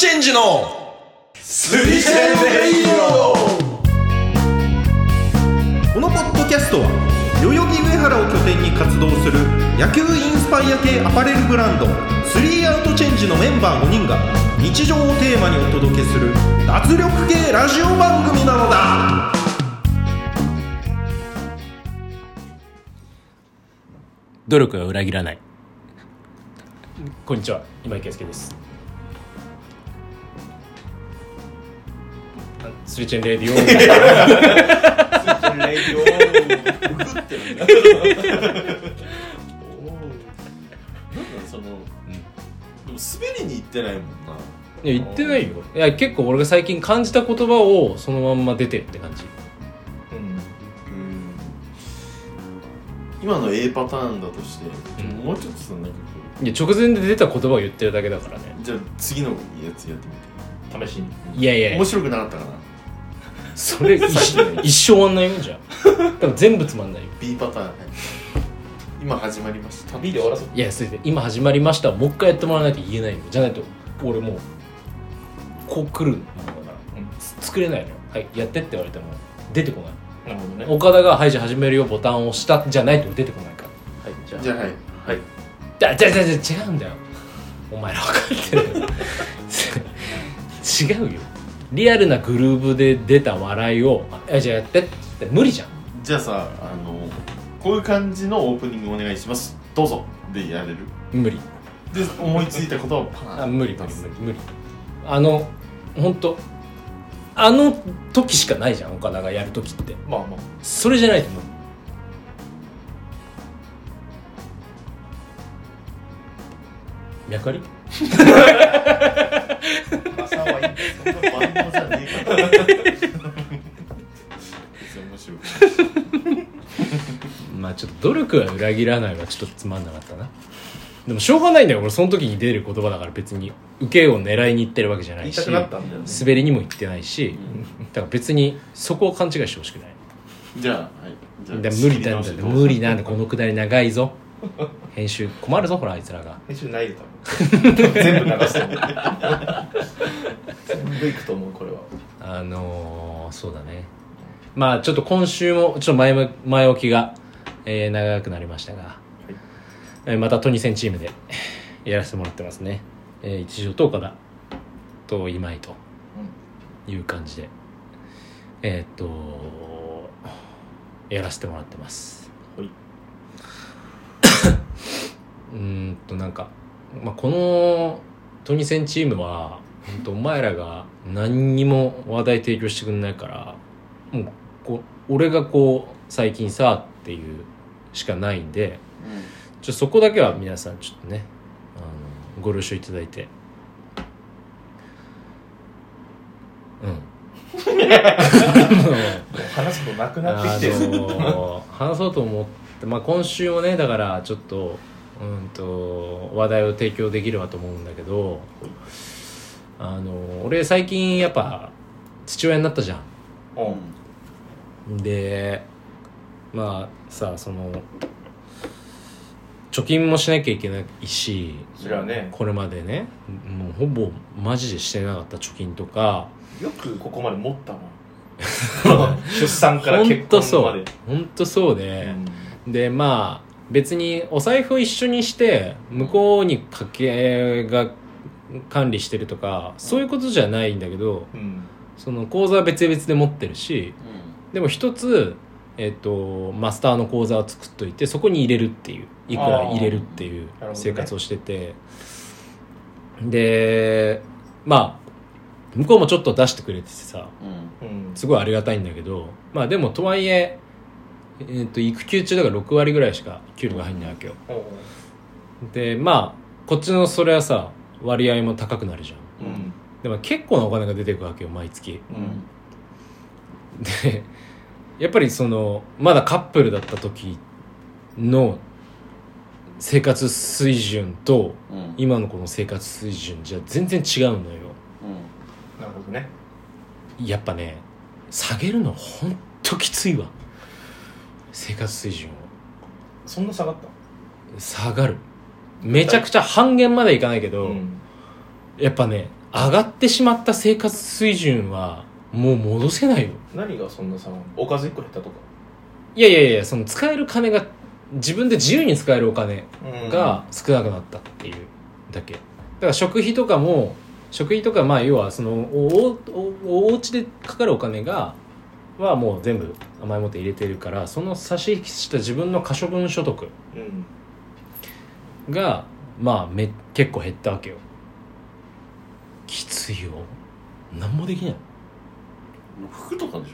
チェンジのスリセンレイこのポッドキャストは代々木上原を拠点に活動する野球インスパイア系アパレルブランドスリーアウトチェンジのメンバー5人が日常をテーマにお届けする脱力系ラジオ番組なのだ。努力は裏切らない。こんにちは。今井圭介ですスリチェンレディオ。レイディオ。グってるんだおおなんだその、でも滑りに行ってないもんな。いや言ってないよ。いや結構俺が最近感じた言葉をそのまんま出てるって感じ。うん。今の A パターンだとして、うんもうちょっとそんかこいや直前で出た言葉を言ってるだけだからね。うじゃあ次のやつやってみて。試しに。いやいやいや。面白くなかったかなそれ一一生終わんないよじゃあ多分全部つまんないよ。B パターンね今始まりました。B で終わらそう。いやそれで今始まりました。もう一回やってもらわないと言えないよじゃないと俺もうこう来るものだから、つ作れないのよ。はいやってって言われても出てこない。なるほどね。岡田が「はいじゃあ始めるよ」ボタンを押したじゃないと出てこないから。はいじゃあ。じゃあはい。はい。じゃじゃじゃじゃ違うんだよ。お前ら分かってる 違うよリアルなグルーヴで出た笑いを「あじゃあやって」って無理じゃん。じゃあさあのこういう感じのオープニングお願いします。どうぞ。でやれる？無理。で思いついたことをパあ無理無理無理無理。あの本当あの時しかないじゃん岡田がやる時って。まあまあ。それじゃないと思う脈あり？朝はいいんですそんなじゃねえか面白いまあちょっと努力は裏切らないはちょっとつまんなかったな。でもしょうがないんだよ。俺その時に出る言葉だから別に受けを狙いに行ってるわけじゃないしなったんだよね。滑りにも行ってないし、だから別にそこを勘違いしてほしくない。じゃあはい。じゃあだから無理なんだ無理なんだ。このくだり長いぞ。編集困るぞほらあいつらが。編集ないよ多分全部流すと思う全部いくと思うこれは。あのー、そうだね。まあちょっと今週もちょっと前も前置きが、えー長くなりましたが、えーまたトニセンチームで やらせてもらってますね、えー一条と岡田と今井という感じでえーっとやらせてもらってます。はい。うーんとなんか、まあ、このトニセンチームは本当お前らが何にも話題提供してくんないからもうこう俺がこう最近さっていうしかないんでちょそこだけは皆さんちょっとねあのご了承いただいて。うん。話すことなくなあってきてる。のー話そうと思って、まあ、今週もねだからちょっと,、うん、と話題を提供できればと思うんだけどあのー俺最近やっぱ父親になったじゃん。うん。でまあさその貯金もしなきゃいけないしそれはね。これまでねもうほぼマジでしてなかった貯金とかよくここまで持ったな 出産からほん結とそう婚までほんとそうで、でまあ別にお財布を一緒にして向こうに家計が管理してるとかそういうことじゃないんだけどうん。その口座は別々で持ってるしでも一つ、えっとマスターの口座を作っといてそこに入れるっていういくら入れるっていう生活をしてて、でまあ向こうもちょっと出してくれててさうん。すごいありがたいんだけどまあでもとはいええー、と育休中だから6割ぐらいしか給料が入んないわけよ。おう。でまあこっちのそれはさ割合も高くなるじゃん。うん。でも結構なお金が出てくわけよ毎月。うん。でやっぱりそのまだカップルだった時の生活水準と今のこの生活水準じゃ全然違うのよ。なるほどね。やっぱね下げるのほんときついわ生活水準を。そんな下がっ下がる。めちゃくちゃ半減までいかないけたど、やっぱね上がってしまった生活水準はもう戻せないよ。何がそんなさおかず1個減ったとか？いやいやいやその使える金が自分で自由に使えるお金が少なくなったっていうだけ。だから食費とかも食費とかまあ要はそのおおおお家でかかるお金がはもう全部甘いもって入れてるからその差し引きした自分の可処分所得うん。がまあめ結構減ったわけよ。きついよ。何もできない。服とかでし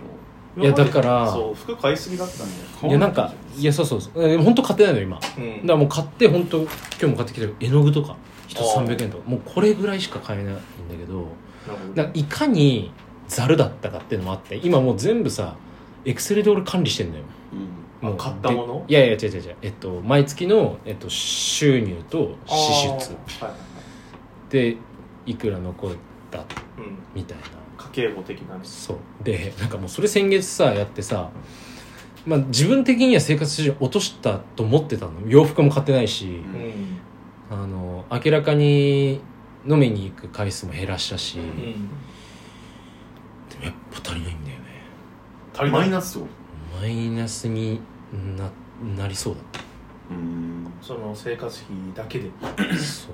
ょ？いやだからそう服買いすぎだったんだよい？やなんかいやそうそうそう。え本当買ってないの今。だかうんらもう買って本当今日も買ってきた絵の具とか一つあー。300円とか。もうこれぐらいしか買えないんだけど。なるほど。だからいかにざるだったかっていうのもあって今もう全部さエクセルで俺管理してんのよ。うん。もう買ったもの？でいやいや違う違う違う。えっと毎月の、えっと、収入と支出。はいでいくら残った？うん。みたいな。家計簿的なね。そう。でなんかもうそれ先月さやってさまあ自分的には生活水準落としたと思ってたの。洋服も買ってないし、うんうん。あの明らかに飲みに行く回数も減らしたし、うんやっぱ足りないんだよね。足りない？マイナスをマイナスにななりそうだっうん。その生活費だけで。たそう。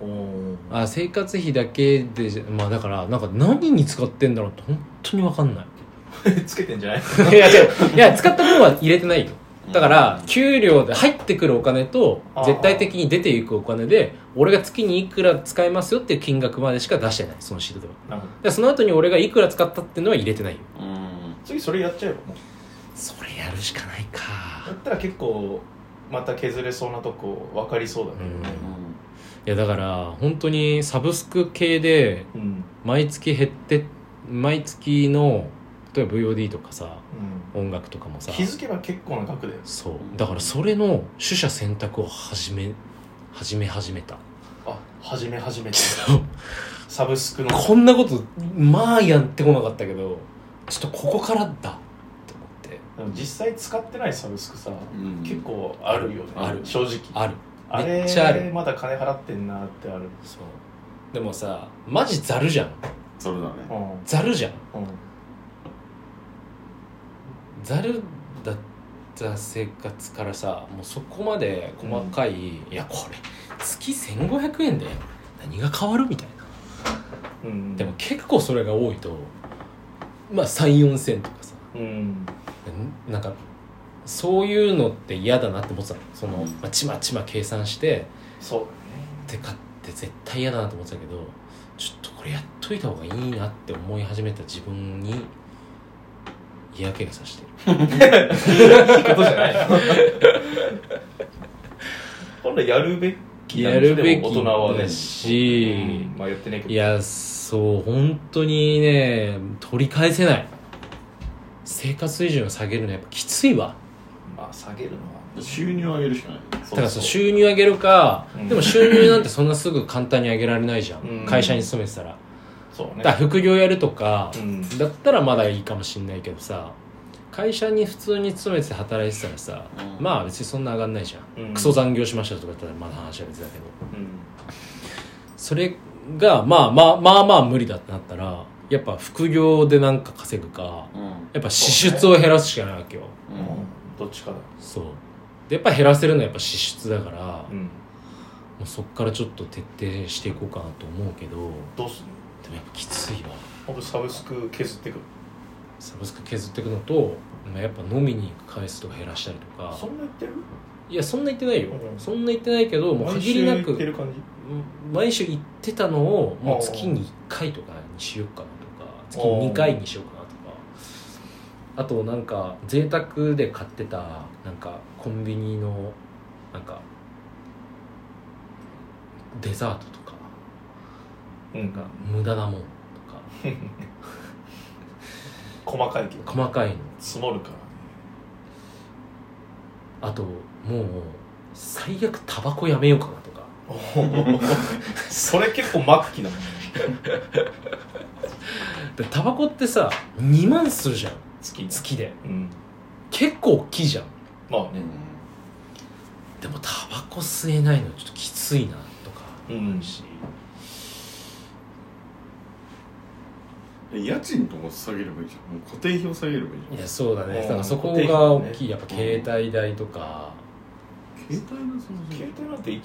おおあ生活費だけでじゃまあだからなんか何に使ってんだろうって本当に分かんない。つけてんじゃない？いや違う。いや使った分は入れてないよだから給料で入ってくるお金と絶対的に出ていくお金で俺が月にいくら使いますよっていう金額までしか出してないそのシートでは。なるほど。でその後に俺がいくら使ったっていうのは入れてないよ。うん。次それやっちゃえば。もうそれやるしかないか。だったら結構また削れそうなとこ分かりそうだけどねいやだから本当にサブスク系でうん。毎月減って毎月の例えば VOD とかさうん音楽とかもさ。気づけば結構な額だよそう。だからそれの取捨選択を始め始め始めた。あ始め始めて。サブスクの。こんなことまあやってこなかったけどちょっとここからだって思って。実際使ってないサブスクさ、うん。結構あるよね。ある。正直。ある。あれめっちゃある。まだ金払ってんなってある。そう。でもさマジざるじゃん。それだね。うん。ざるじゃん。うんざるだった生活からさもうそこまで細かい、いやこれ月1500円で何が変わるみたいな。うん。でも結構それが多いとまあ34銭とかさ。うん。んなんかそういうのって嫌だなって思ってたの。その、うん。まあ、ちまちま計算してそうって買って絶対嫌だなと思ってたけどちょっとこれやっといた方がいいなって思い始めた自分に嫌気がさしてる。いいことじゃない 本来やるべきやるべき大人はね。だしうんまあやってないけどいやそう本当にね取り返せない。生活水準を下げるのはやっぱきついわ。まあ下げるのは。収入を上げるしかない。だからそう。収入上げるか、うん。でも収入なんてそんなすぐ簡単に上げられないじゃん、うん。会社に勤めてたらそうね。だから副業やるとか、うん。だったらまだいいかもしんないけどさ会社に普通に勤めて働いてたらさ、うん。まあ別にそんな上がんないじゃん、うん。クソ残業しましたとか言ったらまだ話は別だけど。うん。それがまあまあまあまあ無理だってなったらやっぱ副業でなんか稼ぐかうん。やっぱ支出を減らすしかないわけよ。うんうん。どっちかだそう。でやっぱ減らせるのはやっぱ支出だから、もうんうそっからちょっと徹底していこうかなと思うけどどうすんの？でもやっぱきついわ。サブスク削ってくるサブスク削っていくのと、まあ、やっぱ飲みに行く回数とか減らしたりとか。そんな言ってる？いやそんな言ってないよ、うん。そんな言ってないけどもう毎限りな週言ってくる感じ？うん毎週行ってたのをもう月に1回とかにしようかなとか月に2回にしようかなとか。あとなんか贅沢で買ってたなんかコンビニのなんかデザートとか。うん。なんか無駄なもんとか。細かいけど。細かいの。積もるからね。あともう最悪タバコやめようかなとか。それ結構末期だもんね。でタバコってさ2万するじゃん。月に。月で。うん。結構大きいじゃん。まあね。うん。でもタバコ吸えないのちょっときついなとかうん。家賃とか下げればいいじゃん。もう固定費を下げればいいじいやそうだね。うん。だからそこが大きい。やっぱ携帯代とか、ゃん携帯のその携帯なんて1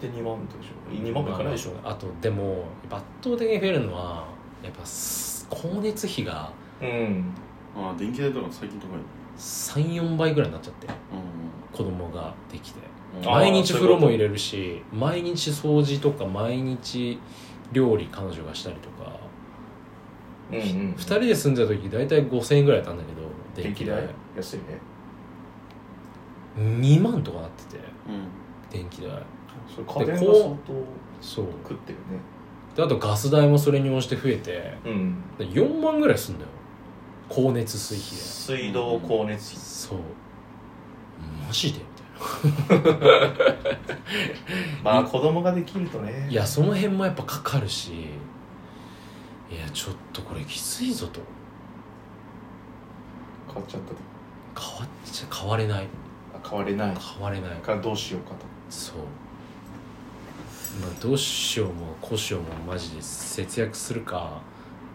1.2万とかでしょ。2万もいかないでしょ、あとでも圧倒的に増えるのはやっぱす光熱費がうん。ああ電気代とか最近高い34倍ぐらいになっちゃって。う子供ができて。毎日風呂も入れるし毎日掃除とか毎日料理彼女がしたりとか、うんうん2人で住んでた時大体5000円ぐらいだったんだけど電気代。安いね。2万とかなっててうん。電気代。それ家電がでこう相当そう。食ってるね。であとガス代もそれに応じて増えてうん。で4万ぐらいすんだよ。光熱水費で。水道光熱費。そうマジでみたいな。まあ子供ができるとね。いやその辺もやっぱかかるしいやちょっとこれきついぞと。変わっちゃったと。変わっちゃ変われない。あ変われない。変われない。からどうしようかと。そう。まあどうしようもこうしようもマジで節約するか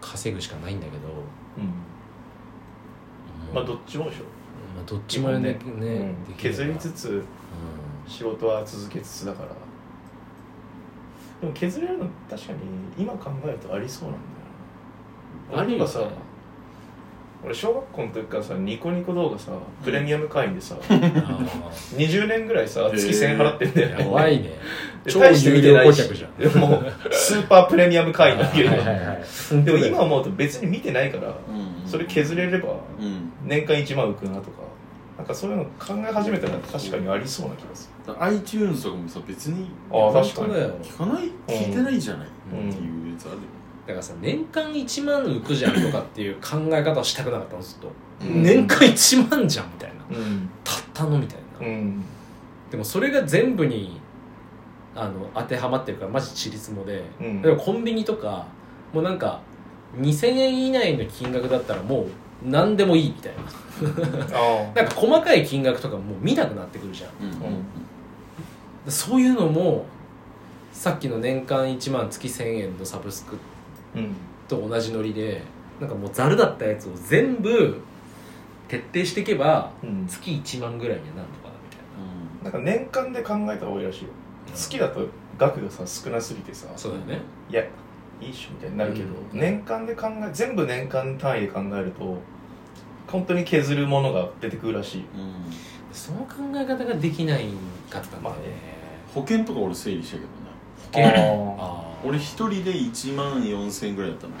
稼ぐしかないんだけど。うん。まあどっちもでしょまあどっちもねねうん。削りつつう仕事は続けつつだから。でも削れるの確かに今考えるとありそうなんだよな。俺とかさ俺小学校の時からさニコニコ動画さプレミアム会員でさ、ん あ20年ぐらいさ月1000円払ってんだーよやばいね。で超有料顧客じゃん。でももうスーパープレミアム会員だけど、はいでも今思うと別に見てないからうん。それ削れればうん。年間1万浮くなとかなんかそういうの考え始めたら確かにありそうな気がすだから iTunes とかもさ別にああ確かに。聞かない聞いてないじゃない、うんっていうやつあるよだからさ年間1万浮くじゃんとかっていう考え方をしたくなかったのずっと、うん。年間1万じゃんみたいな。るうん。たったのみたいな、うん。でもそれが全部にあの当てはまってるからマジちりつもで、うん。コンビニとかもうなんか2000円以内の金額だったらもう何でもいいみたいな。あ なんか細かい金額とかもう見なくなってくるじゃん。うん。うん。そういうのもさっきの年間1万月1000円のサブスクあうん。と同じノリでなんかもうざるだったやつを全部徹底していけばうん。月1万ぐらいにはなるのかなみたいな。なんか年間で考えた方がいいらしいよ。月だと額がさ少なすぎてさ。そうだよね。いやいいっしょみたいになるけど、うん。年間で考え全部年間単位で考えると本当に削るものが出てくるらしい。うん。その考え方ができないかったんだまあ保険とか俺整理したけどね。保険。ああ俺一人で1万4000円ぐらいだったの、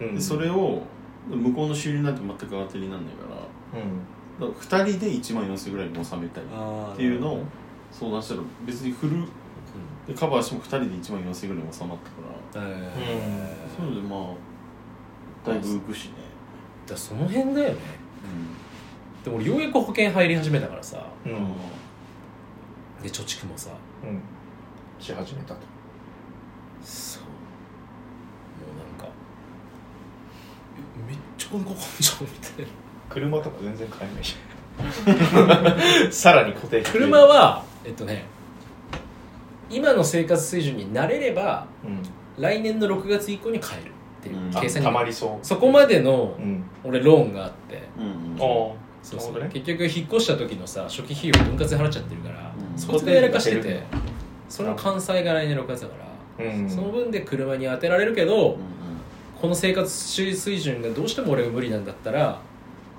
うん。でそれを向こうの収入なんて全く当てになんないからうん。だから2人で1万4000円ぐらいに収めたいあっていうのを相談したら別にフルでカバーしても2人で1万4000円ぐらいに収まったから。えそういうのでまあだいぶ浮くしね。だその辺だよね。でも俺ようやく保険入り始めたからさ。うん、うんで貯蓄もさ。うん、し始めたと。そう。もうなんかえめっちゃ金かかんじゃんみたいな。車とか全然買えないし さらに固定費車はえっとね今の生活水準に慣れればうん。来年の6月以降に買えるっていう計算に。たまりそう。そこまでのうん。俺ローンがあって。うんうんうん。あそうそう。ね。結局引っ越した時のさ初期費用分割で払っちゃってるから、うん。そこでやらかしててその関西が来年6月だから、うん。その分で車に当てられるけど、うんこの生活水準がどうしても俺が無理なんだったら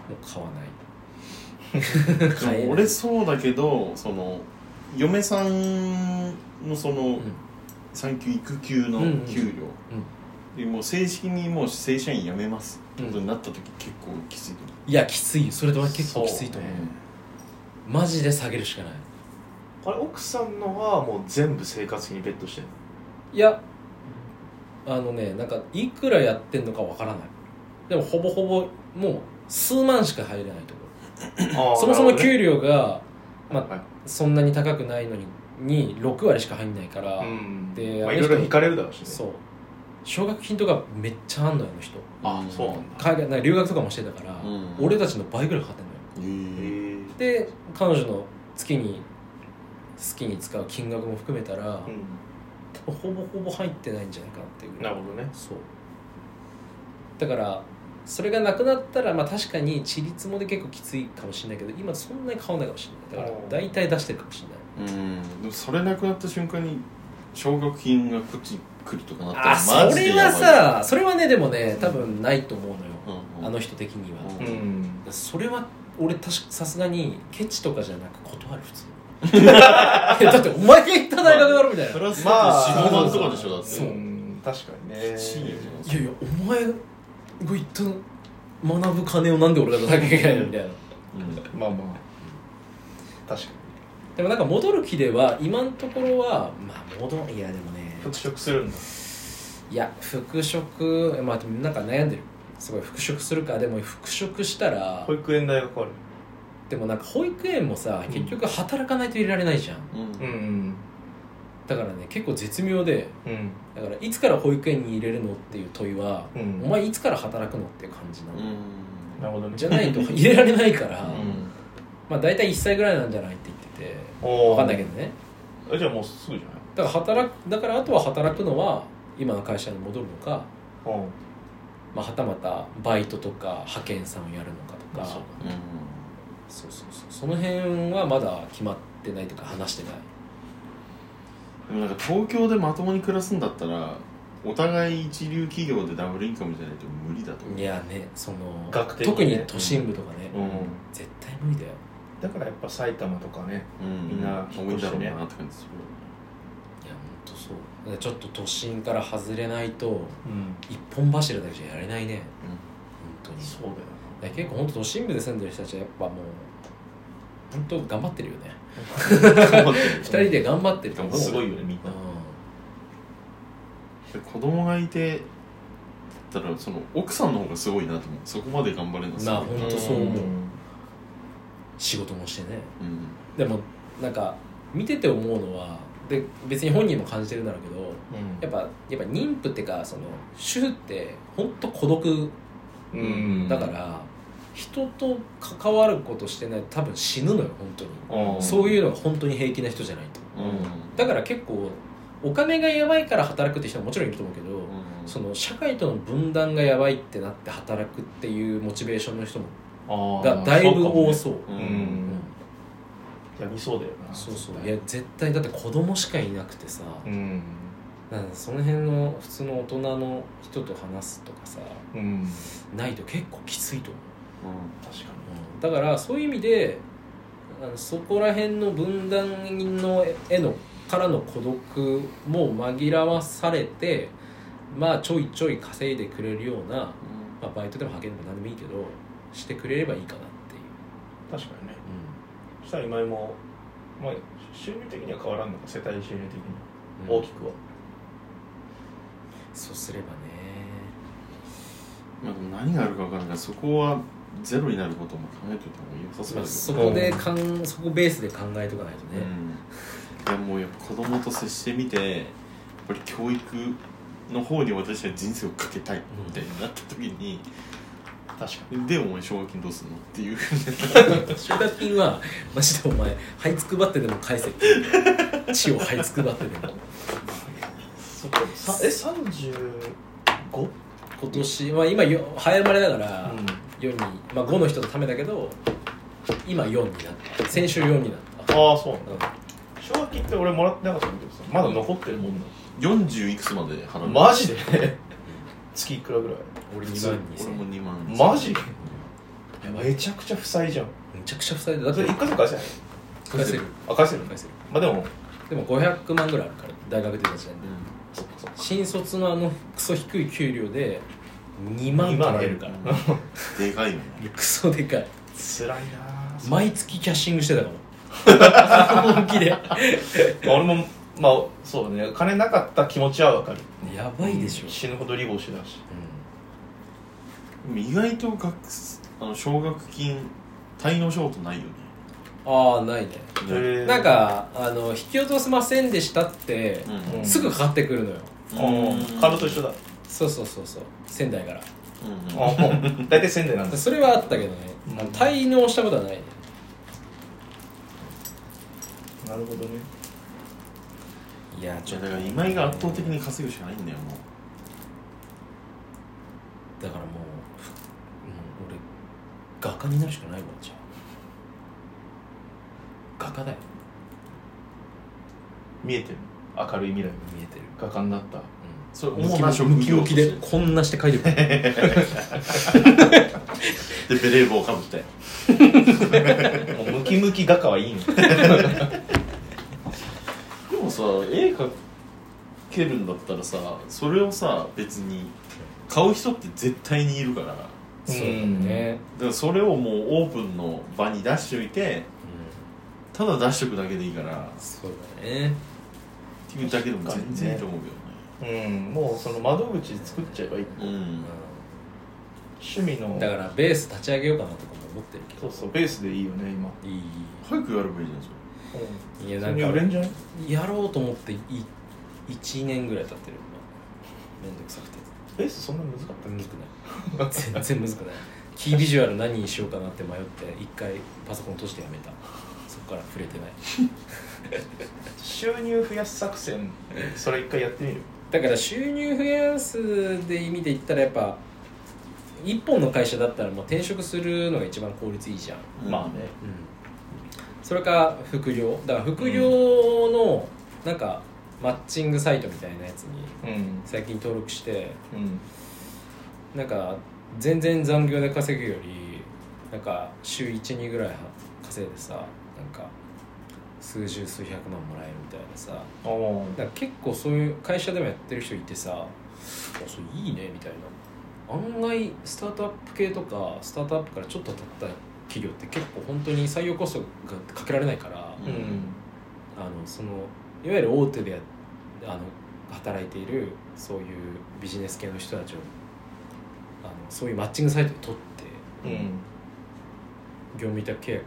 もう買わ ない。俺そうだけどその嫁さんのその産休育休のうん給料、でもう正式にもう正社員辞めますってことになった時結構きついと思いやきついよ。それとは結構きついと思う。マジで下げるしかない。あれ奥さんのはもう全部生活費にベットしてるいやあのねなんかいくらやってんのかわからない。でもほぼほぼもう数万しか入れないところ。のそもそも給料が、まあはい。そんなに高くないのにに6割しか入んないから、うん。でまあいろいろ引かれるだろうしね。そう。奨学金とかめっちゃあんのよあの人。あそうなんだ。海外なんか留学とかもしてたから、うん。俺たちの倍ぐらいかかってんのよ。へえへえで彼女の月に好きに使う金額も含めたら、うほぼほぼ入ってないんじゃないかなっていうぐらい。んなるほどね。そう。だからそれがなくなったらまあ確かにちりつもで結構きついかもしれないけど今そんなに変わんないかもしれない。だから大体出してるかもしれない。うん。でもそれなくなった瞬間に奨学金がこっちに来るとかなったらあそマジでれはやばいさそれはねでもね多分ないと思うのよ、うんうん。あの人的には、うん。うんそれは俺確かさすがにケチとかじゃなく断る普通に。い やだってお前が行った大学だろみたいな、プラスまあ45万とかでしょだってそう。うん確かにね。いやいやお前が行った学ぶ金をなんで俺が出さなきゃいけないの？みたいなうんまあまあ確かでもなんか戻る気では今のところはまあ戻いやでもね。に復職するんだ。いや復職まあでもなんか悩んでる。すごい復職するか。でも復職したら保育園大学ある。でもなんか保育園もさ結局働かないと入れられないじゃん。うんうんだからね結構絶妙でうん。だからいつから保育園に入れるのっていう問いは、うん。お前いつから働くのっていう感じなの、うん。なるほどね。じゃないと入れられないから、うん。まあ大体1歳ぐらいなんじゃないって言っててお分かんないけどね。どじゃあもうすぐじゃだから働くだからあとは働くのは今の会社に戻るのか、まあ、はたまたバイトとか派遣さんをやるのかとか。そうそうそうそう。その辺はまだ決まってないというか話してないでもなんか東京でまともに暮らすんだったらお互い一流企業でダブルインカムじゃないと無理だと思う。いやねその学的にね。特に都心部とかね、うん。絶対無理だよ。だからやっぱ埼玉とかねうん。みんな多いんだろうなって感じする。いやほんとそう。だからちょっと都心から外れないとうん。一本柱だけじゃやれないね。本当に。そうだよいや結構本当都心部で住んでる人たちはやっぱもう本当頑張ってるよね。頑張ってる二人で頑張ってると思う。すごいよねみんな。で子供がいてだったらその奥さんの方がすごいなと思う。そこまで頑張れるのすごい。まあほんとそう思う。うん。仕事もしてね。うん。でもなんか見てて思うのはで別に本人も感じてるんだろうけどやっぱやっぱ妊婦ってかその主婦って本当孤独うん。だから人と関わることしてないと多分死ぬのよ本当に。うん。そういうのが本当に平気な人じゃないと。うん。だから結構お金がやばいから働くって人ももちろんいると思うけど、うん。その社会との分断がやばいってなって働くっていうモチベーションの人もがだいぶ多う。そうやりそうだよな。そうそう。いや絶対だって子供しかいなくてさ、うん。なんかその辺の普通の大人の人と話すとかさうん。ないと結構きついと思う、確かうんだからそういう意味であのそこら辺の分断の絵のからの孤独も紛らわされてまあちょいちょい稼いでくれるような、まあ、バイトでも派遣でも何でもいいけどしてくれればいいかなっていう、に確かにね。そしたら今井もまあ収入的には変わらんのか世帯収入的に。うん。は大きくは。そうすればね。まあでも何があるか分からない。からそこはゼロになることも考えておいた方が良さそうまあ、だけそどこでかんそこベースで考えとかないとね、うん、いやもうやっぱ子供と接してみてやっぱり教育の方に私は人生をかけたいみたいになった時に、確かでお前奨学金どうすんのっていう。ふうに奨学金はマジでお前這いつくばってでも返せっていう。地を這いつくばってでも。そっか。さえ 35? 今年まあ今よ早生まれだから4に、まあ、5の人のためだけど今4になった。先週4になった。ああそうなんだ。う奨学金って俺もらってなかったんだけどさまだ残ってるもんな40いくつまで払うの？マジで？月いくらぐらい？ん俺2万2000俺も2万マジ？やばい。めちゃくちゃ負債じゃん。めちゃくちゃ負債でだってそれ一回と返せない？返せる。あ返せる返せる。まあでもでも500万ぐらいあるから大学出た時点で。そっかそっか。新卒のあのクソ低い給料で2万2万取ら。れるからでかいよねクソでかい。辛いなぁ。毎月キャッシングしてたから本気で。まあ俺もまあそうだね。金なかった気持ちはわかる。やばいでしょ、死ぬほどリボしてたし。意外と学あの奨学金滞納証とないよね。ああないね。へーなんかあの引き落とせませんでしたって、うん。うんすぐかかってくるのよ。あーカードと一緒だそうそうそうそう。仙台から。うんあもう大体仙台なんだ。それはあったけどね、うん。あの滞納したことはないね。なるほどね。いやちょっと。だから今井が圧倒的に稼ぐしかないんだよもだからもうう俺画家になるしかないわじゃあ。画家だよ。見えてる。明るい未来が見えてる。画家になったそれ主な職ムキ業ムキでこんなして書いてる でベレー帽かぶって。もうムキムキ画家はいいんだ でもさ絵描けるんだったらさそれをさ別に買う人って絶対にいるから。だかそうだね、らそれをもうオープンの場に出しておいてうただ出しとくだけでいいから。そうだね。ていうだけでも全然いいと思うけうんもうその窓口作っちゃえばいいどね趣味の。だからベース立ち上げようかなとかも思ってるけど。そうそうベースでいいよね今。いい。早くやればいいじゃんそれ。それいやなんれんじゃないやろうと思ってい1年ぐらい経ってる今。めんどくさくて。ベースそんな難かったむずくない。全然むずくない。キービジュアル何にしようかなって迷って一回パソコン閉じてやめた。そこから触れてない。収入増やす作戦それ一回やってみる？だから収入増やすで意味で言ったらやっぱ一本の会社だったらもう転職するのが一番効率いいじゃん、うん。まあね。それか副業だから副業のなんかマッチングサイトみたいなやつにうん。最近登録してうん。なんか全然残業で稼ぐよりなんか週12ぐらいは稼いでさ数十数百万もらえるみたいなさ。おだから結構そういう会社でもやってる人いてさあそれいいねみたいな。案外スタートアップ系とかスタートアップからちょっと経った企業って結構本当に採用コストがかけられないから、うん。うんあのそのいわゆる大手でやあの働いているそういうビジネス系の人たちをあのそういうマッチングサイトで取って、うん。業務委託契約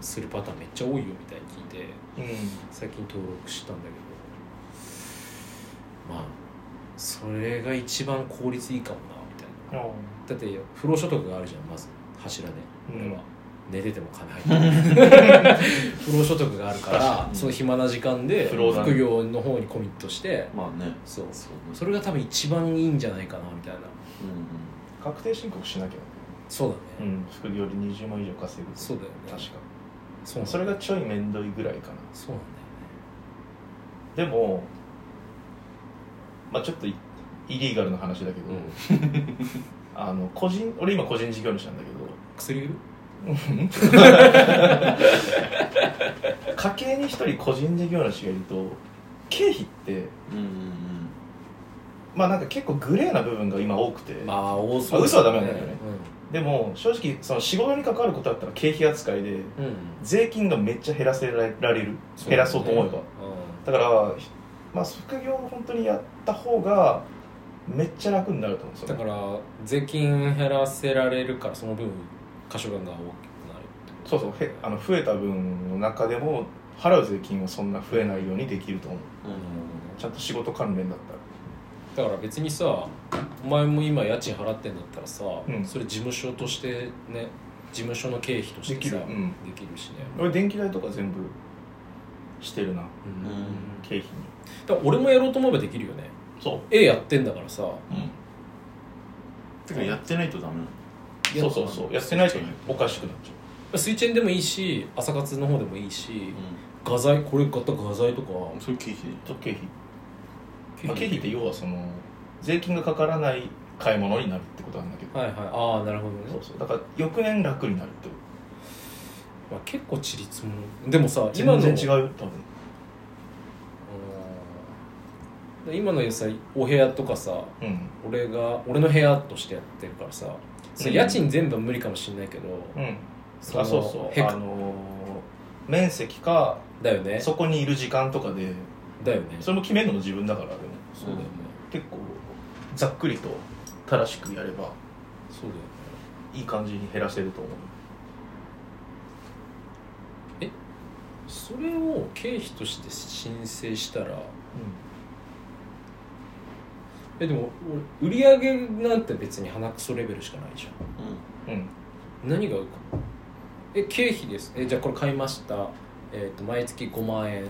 するパターンめっちゃ多いよみたいに聞いてうん。最近登録したんだけど。まあそれが一番効率いいかもなみたいな。あだって不労所得があるじゃんまず柱で。うん。俺は、寝てても金入ってる 不労所得があるからその暇な時間で副業の方にコミットしてまあね。そう。そうそれが多分一番いいんじゃないかなみたいな。うん。確定申告しなきゃそうだね、うん。副業で20万以上稼ぐそうだよね。確かそうそれがちょい面倒いぐらいかな。そうなんだよねでもまあちょっとイイリーガルな話だけど、あの個人俺今個人事業主なんだけど。薬売る？家計に一人個人事業主がいると経費ってうんうんまあなんか結構グレーな部分が今多くて、まあ多そうまあ嘘はダメなんだよね。うでも正直その仕事に関わることだったら経費扱いでん、うん、税金がめっちゃ減らせられる。減らそうと思えば。だからまあ副業を本当にやった方がめっちゃ楽になると思うんですよだから税金減らせられるからその分可処分が大きくなるそうそう。へあの増えた分の中でも払う税金はそんな増えないようにできると思う。ちゃんと仕事関連だったらだから別にさお前も今家賃払ってんだったらさ、うん。それ事務所としてね事務所の経費としてさできる。うん。できるしね。俺電気代とか全部してるな。うん。経費に。だから俺もやろうと思えばできるよね。そう。絵やってんだからさ。うん。てかやってないとダメなの。そうそうそう。やってない。とおかしくなっちゃ水チェンでもいいし朝活の方でもいいし、画材これ買った画材とか。うんそういう経費。でうと経費、まあ、経費って要はその税金がかからない買い物になるってことなんだけど、はいはい。ああなるほどね。そうそう。だから翌年楽になるってこまあ、結構ちりつもでもさと今の。全然違うよ多分。うん今のさお部屋とかさうん。俺が俺の部屋としてやってるからさそれうん。家賃全部は無理かもしれないけど、うん。そのあそうそう。へくあのー面積かだよね。そこにいる時間とかでだよね。それも決めるのも自分だからでも。そうだよね。結構ざっくりと正しくやればそうだよね。いい感じに減らせると思う。それを経費として申請したらえでも俺売り上げなんて別に鼻くそレベルしかないじゃん。うん。うん。何がえ経費です。えじゃあこれ買いました、えー、と毎月5万円。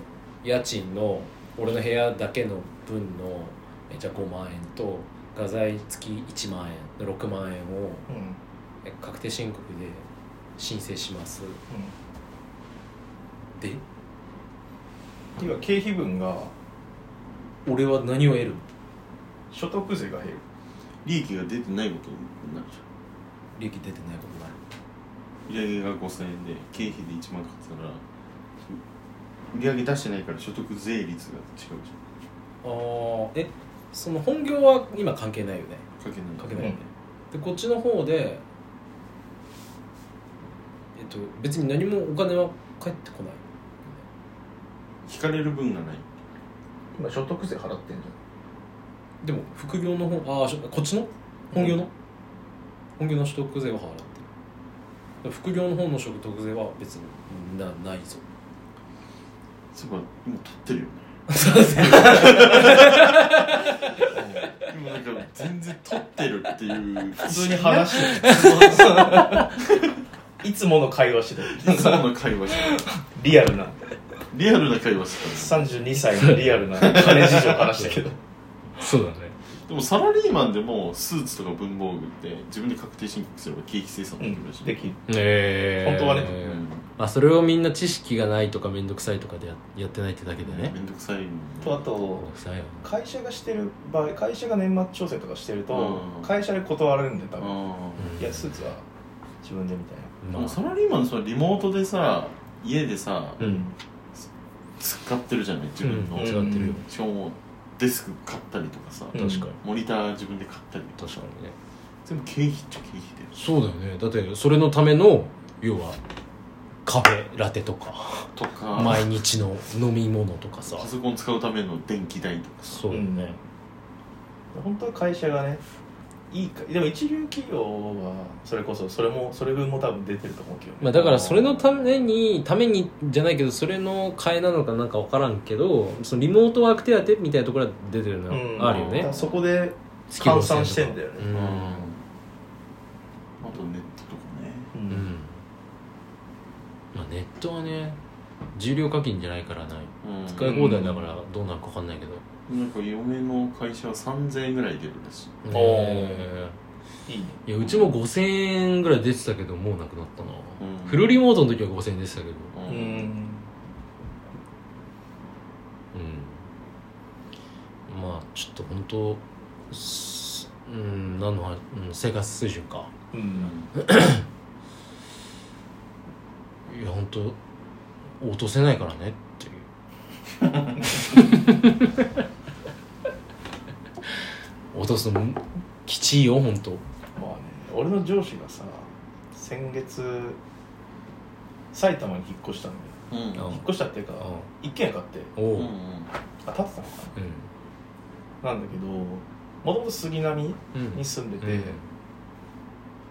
家賃の俺の部屋だけの分のえじゃあ5万円と画材付き1万円6万円をう確定申告で申請します。で？要は経費分が俺は何を得る？所得税が減る。利益が出てないことになるじ利益出てないことになるゃん売り上げが5000円で経費で1万かかってたら売り上げ出してないから所得税率が違うじああえその本業は今関係ないよね。ゃんかけない。関係ないよね、でこっちの方でえっと別に何もお金は返ってこない。引かれる分がない。今所得税払ってんじでも副業の方ああこっちの？本業の、本業の所得税は払ってる。副業の方の所得税は別になないぞそういえば今取ってるよね。今なんか全然取ってるっていう。普通に話していつもの会話してたいつもの会話してリアルなたリアルな会話して32歳のリアルな金事情話したけど。そうだね。たでもサラリーマンでもスーツとか文房具って自分で確定申告すれば経費生産できるらしい、できる。え本当はね。うん。まあそれをみんな知識がないとか面倒くさいとかでややってないってだけでね。めん。どくさい。とあと面倒くさいよ会社がしてる場合会社が年末調整とかしてるとうん。会社で断られるんで多分。あいやスーツは自分でみたいあ。でもサラリーマンのそのリモートでさ家でさ、うん。使ってるじゃない自分の、うん。うん使ってるよ。しかもデスク買ったりとかさ、うん。確かに。モニター自分で買ったりとか確かにね。全部経費っちゃ経費だよそうだよね。だってそれのための要はカフェラテとか。とか。毎日の飲み物とかさ。パソコン使うための電気代とかさ。そうだよね、な本当は会社がねいいかでも一流企業はそれこそそれもそれ分も多分出てると思うけどね。まあ、だからそれのためにためにじゃないけどそれの替えなのかなんか分からんけどそのリモートワーク手当みたいなところは出てるのうん。あるよね。そこで月換算してんだよね。うん、あとネットとかね。ううん。んまあ、ネットはね重量課金じゃないからない。うん。使い放題だからどうなるか分かんないけど、なんか嫁の会社は3000円ぐらい出るらしい。おー。えいいね。いやうちも5000円ぐらい出てたけどもうなくなったな、うん。フルリモートの時は5000円でしたけど。ううんん。うん。まあちょっと本当すうん何の話、うん、生活水準か。うん。いや本当落とせないからねっていう 落とすのきちいよ本当。まあね俺の上司がさ先月埼玉に引っ越したんだよ。うん。あ引っ越したっていうかう一軒家買って。おおう。んうんうんあ建ってたのかな。なんだけどもともと杉並うん。に住んでて、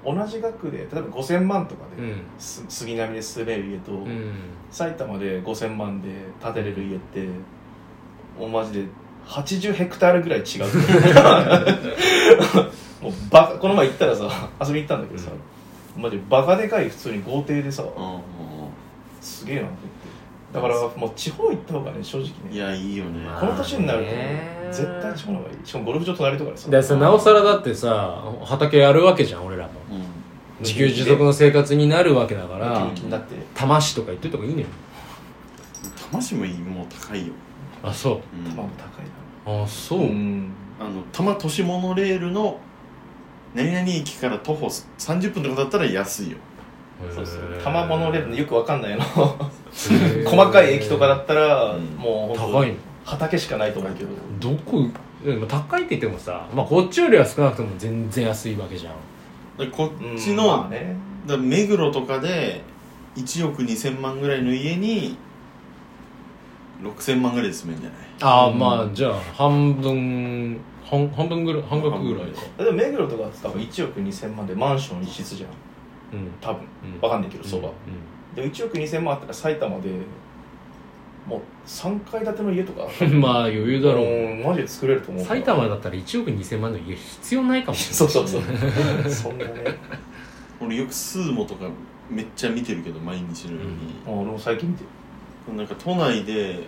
うん。同じ額で例えば5000万とかで、うん。す杉並で住める家と、うん。埼玉で5000万で建てれる家ってもうマジで80ヘクタールぐらい違う。もうバカこの前行ったらさ遊びに行ったんだけどさ、マジでバカでかい普通に豪邸でさうんうんすげえなと思って。だからもう地方行った方がね正直うんいねやいいよね。まあこの年になるとね絶対地方の方がいい。しかもゴルフ場隣とかでさ。でさなおさらだってさ畑やるわけじゃん俺らも。うん。自給自足の生活になるわけだからムキムキになって。多摩市とか行ってた方がいいね魂もいいもう高いよ、あそう。ん。まあ高いうあそう、なうん。あの多摩都市モノレールの何々駅から徒歩30分とかだったら安いよ。そうそうへー。玉物レールのよくわかんないの。細かい駅とかだったら、うん。もう高い。の畑しかないと思うけど。どこでも高いって言ってもさ、まあ、こっちよりは少なくとも全然安いわけじゃん。でこうんっちの、まあね。だから目黒とかで1億2000万ぐらいの家に6000万ぐらいで住めんじゃない？ああ、うん。まあじゃあ半分半半分ぐらい半額ぐらいか。でも目黒とかって多分1億2000万でマンション一室じゃん。うん。多分。うん。わかんないけどそば、うでも1億2000万あったら埼玉でもう3階建ての家とかん まあ余裕だろう。うんマジで作れると思うから埼玉だったら1億2000万の家必要ないかもしれない。そうそうそう。そんなね。俺よくスーモとかめっちゃ見てるけど毎日のように、あ俺も最近見てるなんか都内で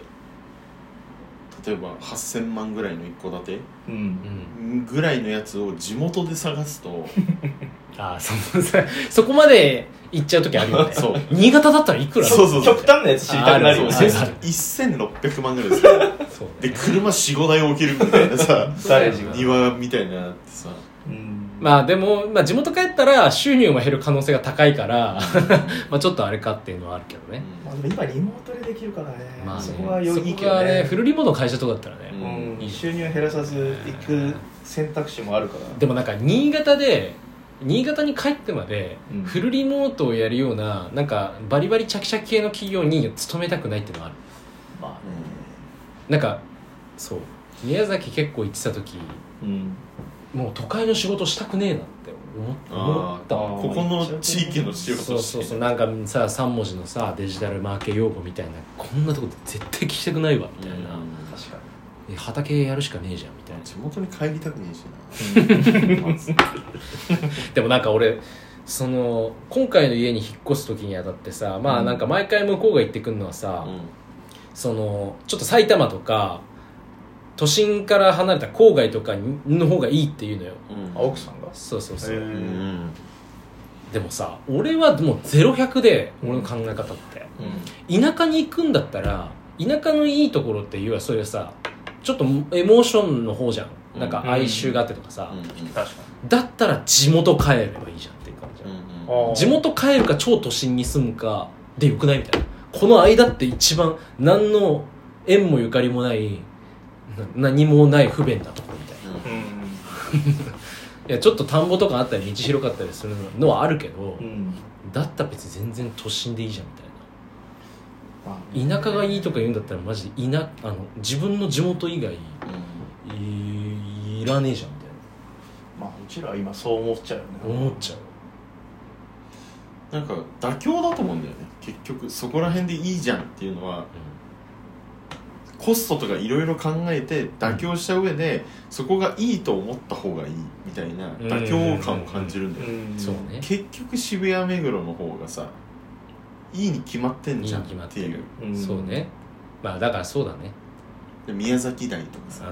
例えば8000万ぐらいの一戸建てうんうん。ぐらいのやつを地元で探すと ああそのさそこまで行っちゃう時あるよね。そう。新潟だったらいくら？そうそう 極端なやつ知りたくなるよね。そうあるある。1600万ぐらいですよ。そう。で車45台置けるみたいなさ庭みたいなのあってさ。うんまあでも、まあ、地元帰ったら収入も減る可能性が高いから まあちょっとあれかっていうのはあるけどね、まあでも今リモートでできるからね。まあねそこは良いそこはけどね。ねフルリモートの会社とかだったらね、うん。いい収入減らさず行く選択肢もあるから。でもなんか新潟で新潟に帰ってまでうん。フルリモートをやるようななんかバリバリチャキチャキ系の企業に勤めたくないっていうのはある。まあなんかそう。宮崎結構行ってた時うんもう都会の仕事したくねえなって思った。ここの地域の仕事そうそうそうなんかさ3文字のさデジタルマーケ用語みたいなこんなとこで絶対聞きたくないわみたいな、確かえ畑やるしかねえじゃんみたいな。地元に帰りたくねえしな。でもなんか俺その今回の家に引っ越す時にあたってさまあなんか毎回向こうが行ってくるのはさ、そのちょっと埼玉とか都心から離れた郊外とかの方がいいっていうのよ。うん。にあ奥さんが？そうそうそう、へうんうんでもさ俺はもう0100で俺の考え方って、田舎に行くんだったら田舎のいいところっていうのはそういうさちょっとエモーションの方じゃん。なんか哀愁があってとかさ、うん。うん。確かだったら地元帰ればいいじゃんっていう感じ、うんにうん地元帰るか超都心に住むかでよくないみたいな。この間って一番何の縁もゆかりもないな何もない不便なところみたいな。うん。いやちょっと田んぼとかあったり道広かったりするのはあるけど、うん。だったら別に全然都心でいいじゃんみたいまあな田舎がいいとか言うんだったらマジで田あの自分の地元以外いいらねえじゃんみたいまあうちらは今そう思っちゃうよね。な思っちゃう。なんか妥協だと思うんだよね。結局そこら辺でいいじゃんっていうのはコストとかいろいろ考えて妥協した上でそこがいいと思った方がいいみたいな妥協感を感じるんだよ。ねうん。そうね。結局渋谷目黒の方がさいいに決まってんじゃんっっていう。うん。そうね。まあだからそうだね。で宮崎台とかさ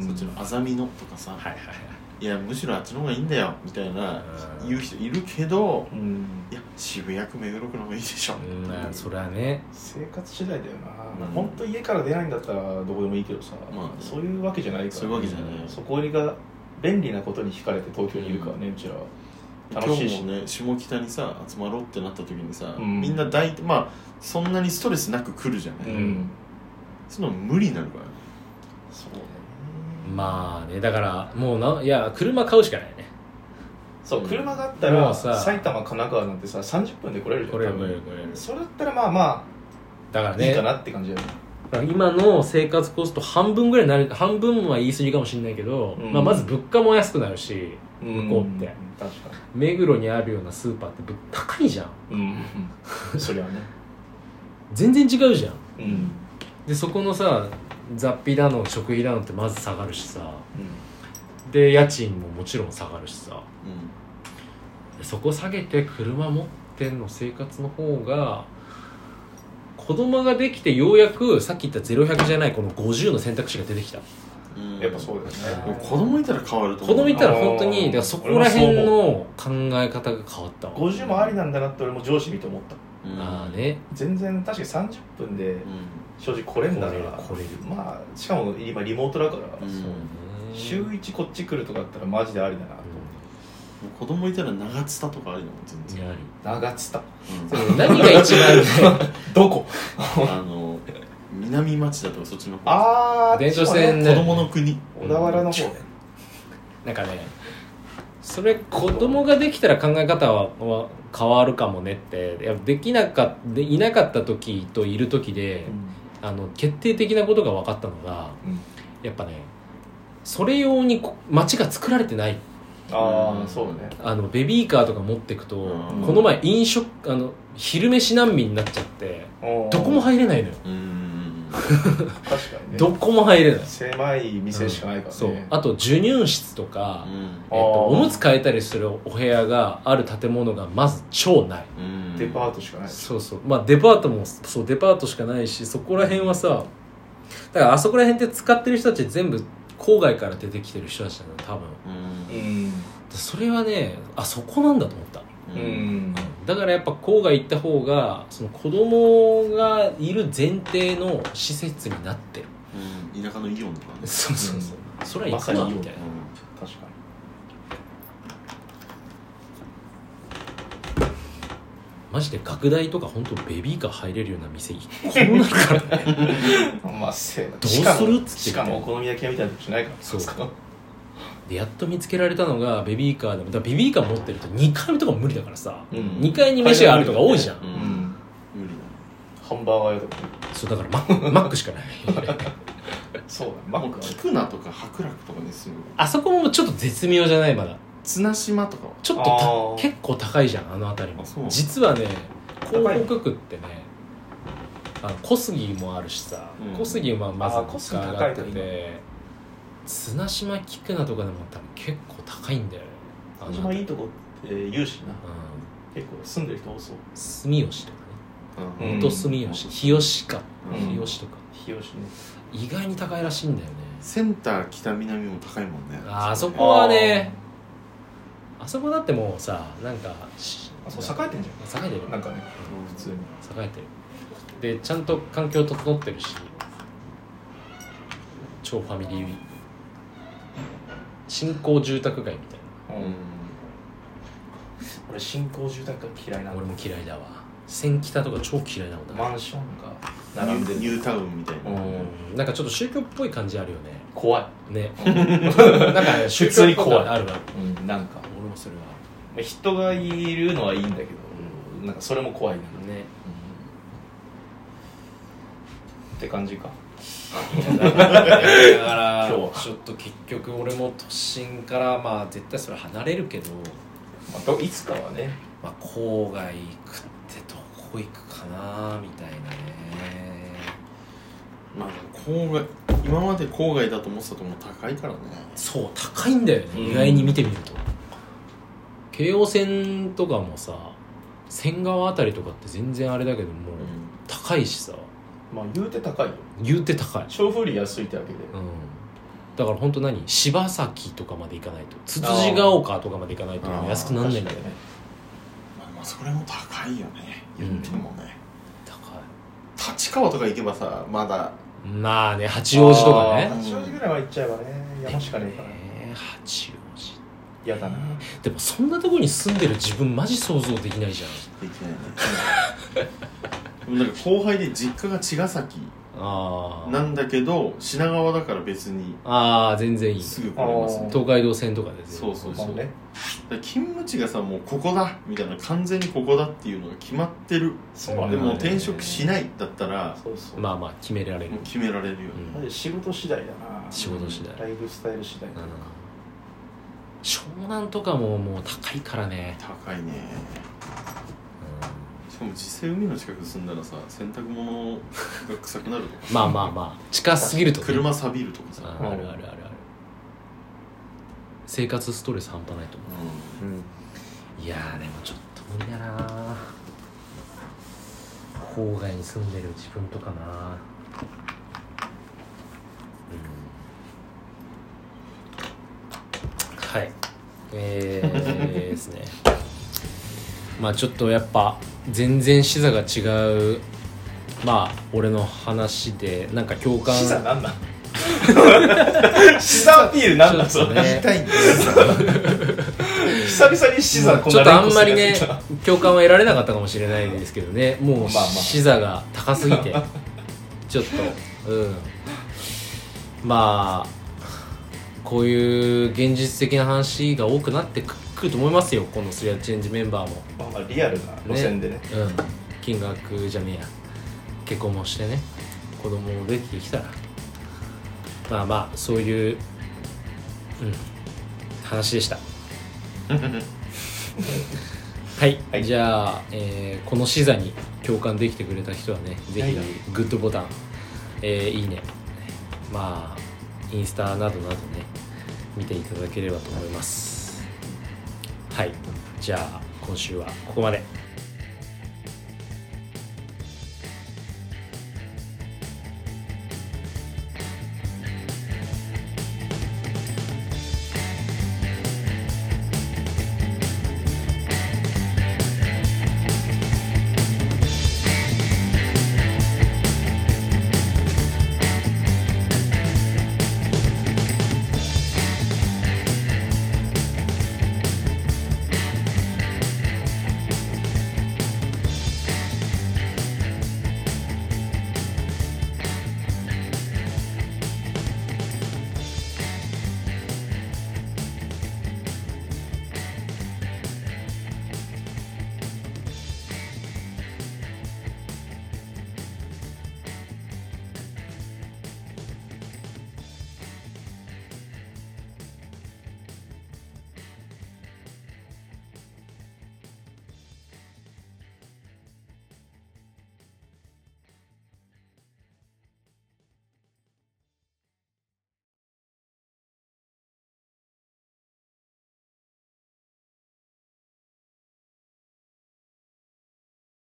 そっちのあざみ野とかさはいはいはいいやむしろあっちの方がいいんだよみたいなうん。言う人いるけどうん。いや渋谷区目黒区の方がいいでしょ。うん。まあそれはね。生活次第だよな、うん本当家から出ないんだったらどこでもいいけどさ、まあそういうわけじゃないから、そういうわけじゃないそこが便利なことに惹かれて東京にいるからね、うちらは。楽今しいし。日もね下北にさ集まろうってなった時にさ、うん。みんな大体まあそんなにストレスなく来るじゃない、うん。その無理になるからね。そうだねまあねだからもうないや車買うしかないね。そううん。車があったらもうさ埼玉神奈川なんてさ30分で来れるじゃん。これ多分これこれそれだったらまあまだからね。あいいかなって感じだよね。今の生活コスト半分ぐらいになる半分は言い過ぎかもしれないけど、うん。まあ、まず物価も安くなるし向こうって。確か目黒にあるようなスーパーって物高いじゃん。にうん。そりゃね。全然違うじゃん。うん。でそこのさ雑費だの食費だのってまず下がるしさ。うで家賃ももちろん下がるしさ。うでそこ下げて車持ってんの生活の方が子供ができてようやくさっき言った0100じゃないこの50の選択肢が出てきた。んうん。んやっぱそうだよね。子供いたら変わると子思う。供いたら本当にだからそこら辺の考え方が変わったわ。50もありなんだなって俺も上司見て思った。うん。ああね。全然確かに30分でうん正直来れんだから来れる来れるまあしかも今リモートだから、週1こっち来るとかだったらマジでありだなと思子供いたら長津田とかありだもん全然、長津田。何が一番ね。どこ？あの南町田とかそっちの方。ああ電車線子供の国。小田原の方。ねなんかねそれ子供ができたら考え方はは変わるかもねって。いやできなかでいなかった時といる時で、あの決定的なことが分かったのがうん。やっぱねそれ用にこ街が作られてない。ああそうね。あのベビーカーとか持ってくと、うん。この前飲食あの昼飯難民になっちゃってどこも入れないのよ、うん 確かにね。どこも入れない、狭い店しかないからね、そう。あと授乳室とか、うん。えっと、おむつ替えたりするお部屋がある建物がまず超ない。うんデパートしかないそうそう。まあデパートもそうデパートしかないしそこら辺はさだからあそこら辺って使ってる人たち全部郊外から出てきてる人たちなの多分。うん。うん。それはねあそこなんだと思った、ううん。んだからやっぱ郊外行った方がその子供がいる前提の施設になってる。うん。田舎のイオンとかね。そうそうそう、それは行くまさにイオンわみたいな確かマジで学大とか本当ベビーカー入れるような店一個もないからね。に まあせえな。どうする？しかもっつって。しかもお好み焼き屋みたいなとこしないから。そう。でやっと見つけられたのがベビーカーでもだからベビーカー持ってると2階とかも無理だからさ、うん。2階に飯があるとか多いじゃん、ううん。ん無理ハンバーガー屋とか。そうだからマックマックしかない。そうだマックある菊名とか白楽とかに住むあそこもちょっと絶妙じゃない？まだ綱島とかはちょっと結構高いじゃんあの辺りも。あそう。実はね広北区ってねあの小杉もあるしさ、うん。小杉はまずあー小杉物価上がってて綱島菊名とかでも多分結構高いんだよね。あの小島いいとこって言うしな。う結構住んでる人多そう。住吉とかね。うん。元住吉。日吉か、うん。日吉とか。日吉ね。意外に高いらしいんだよね。センター北南も高いもんね。あー。そこはねあそこだってもうさなんかしあそう栄えてんじ栄えてる。ゃんなんかねうん。普通に。栄えてる。でちゃんと環境整ってるし超ファミリー新興住宅街みたいうん。俺新興住宅が嫌いなのな俺も嫌いだわ千北とか超嫌いなもんだマンションが並んでる。ニュータウンみたいな。うん。なんかちょっと宗教っぽい感じあるよね。怖い。ね。なんかね宗教っぽくあるわ。うんなんか。俺もそれは。まあ人がいるのはいいんだけどなんかそれも怖いな。ね。って感じか。だから 今日は。ちょっと結局俺も都心からまあ絶対それ離れるけど、まあどいつかはね。まあ、郊外行くってどこ行くかなみたいなね。まあ郊外今まで郊外だと思ってたとも高いからね。そう高いんだよね、うん。意外に見てみると。京王線とかもさ仙川あたりとかって全然あれだけどもう高いしさ。まあ言うて高いよ。言うて高い、小風利安いってわけでうん、だから本当何柴崎とかまで行かないと。つつじが丘とかまで行かないと安くなんないんだよね。まあまあそれも高いよね言ってもね、高立川とか行けばさまだ。いまあね八王子とかね。八王子ぐらいは行っちゃえばね。山しかねえから。えー八王子。嫌だな。でもそんなとこに住んでる自分マジ想像できないじゃん。できないね。でもなんか後輩で実家が茅ヶ崎ああなんだけど品川だから別にああ全然いい。すぐ来れますね。東海道線とかでそうそうそう。まあね。だから勤務地がさもうここだみたいな完全にここだっていうのが決まってる。そうなんだよね。でも転職しないだったらそうそう。まあまあ決められるもう決められるよ。ね、うん。マジ仕事次第だな。仕事次第。ライフスタイル次第うん。湘南とかももう高いからね、高いね。しかも実際海の近く住んだらさ洗濯物が臭くなるとかまあまあまあ近すぎるとね。車錆びるとかさ、ああるあるあるある。生活ストレス半端ないと思う。ん。ういやーでもちょっと無理だな。郊外に住んでる自分とかな。うん。はい。えー、ですねまあちょっとやっぱ全然視座が違うまあ俺の話でなんか共感資産なんなん資産アピールなんだそれ。ちょっとね。痛いんだよ久々に資産こんちょっとあんまりねるやついた共感は得られなかったかもしれないですけどね。もうまあまあ視座が高すぎて。ちょっとうん。まあこういう現実的な話が多くなってくくると思いますよこのスリアチェンジメンバーも。まあまあリアルな路線でね。うん。金額じゃねえや。結婚もしてね。子供もできてきたら。まあまあそういううん。話でした。はい、はい。じゃあ、えーこの視座に共感できてくれた人はねぜひはい。グッドボタン、えーいいね。まあインスタなどなどね見ていただければと思いますはい。じゃあ今週はここまで。